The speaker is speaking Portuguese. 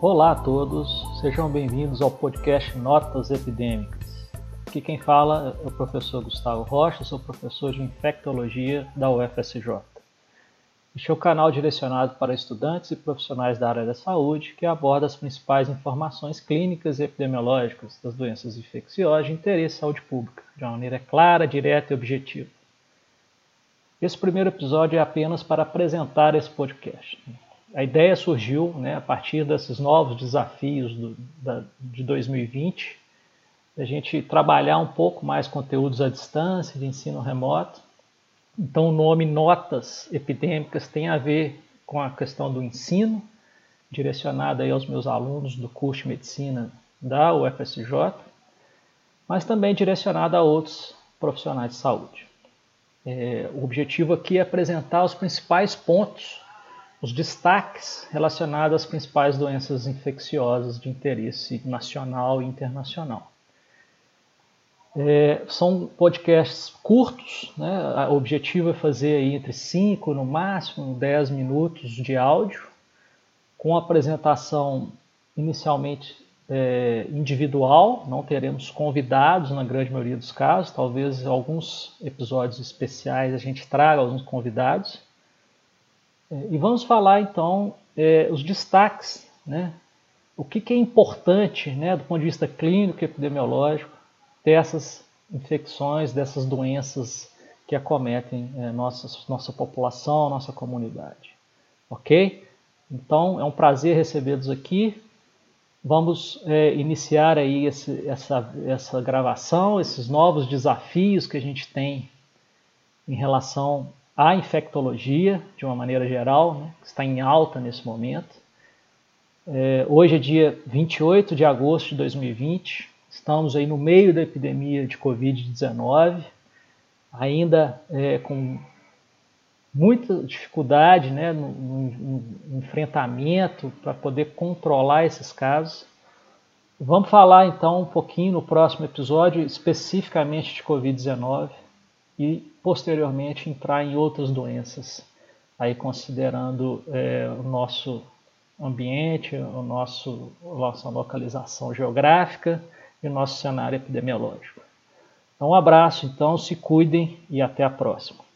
Olá a todos, sejam bem-vindos ao podcast Notas Epidêmicas. Aqui quem fala é o professor Gustavo Rocha, sou professor de infectologia da UFSJ. Este é o canal direcionado para estudantes e profissionais da área da saúde que aborda as principais informações clínicas e epidemiológicas das doenças infecciosas de interesse à saúde pública, de uma maneira clara, direta e objetiva. Esse primeiro episódio é apenas para apresentar esse podcast. A ideia surgiu né, a partir desses novos desafios do, da, de 2020, a gente trabalhar um pouco mais conteúdos à distância, de ensino remoto, então, o nome Notas Epidêmicas tem a ver com a questão do ensino, direcionado aí aos meus alunos do curso de medicina da UFSJ, mas também direcionado a outros profissionais de saúde. É, o objetivo aqui é apresentar os principais pontos, os destaques relacionados às principais doenças infecciosas de interesse nacional e internacional. É, são podcasts curtos, né? o objetivo é fazer aí entre 5 no máximo 10 minutos de áudio, com apresentação inicialmente é, individual, não teremos convidados na grande maioria dos casos, talvez alguns episódios especiais a gente traga alguns convidados. É, e vamos falar então é, os destaques, né? o que, que é importante né, do ponto de vista clínico e epidemiológico dessas infecções, dessas doenças que acometem é, nossa, nossa população, nossa comunidade. Ok? Então é um prazer recebê-los aqui. Vamos iniciar aí esse, essa, essa gravação, esses novos desafios que a gente tem em relação à infectologia, de uma maneira geral, né, que está em alta nesse momento. É, hoje é dia 28 de agosto de 2020. Estamos aí no meio da epidemia de Covid-19, ainda é, com muita dificuldade né, no, no, no enfrentamento para poder controlar esses casos. Vamos falar então um pouquinho no próximo episódio especificamente de Covid-19 e posteriormente entrar em outras doenças, aí considerando é, o nosso ambiente, o nosso, nossa localização geográfica e o nosso cenário epidemiológico. Então, um abraço, então, se cuidem e até a próxima.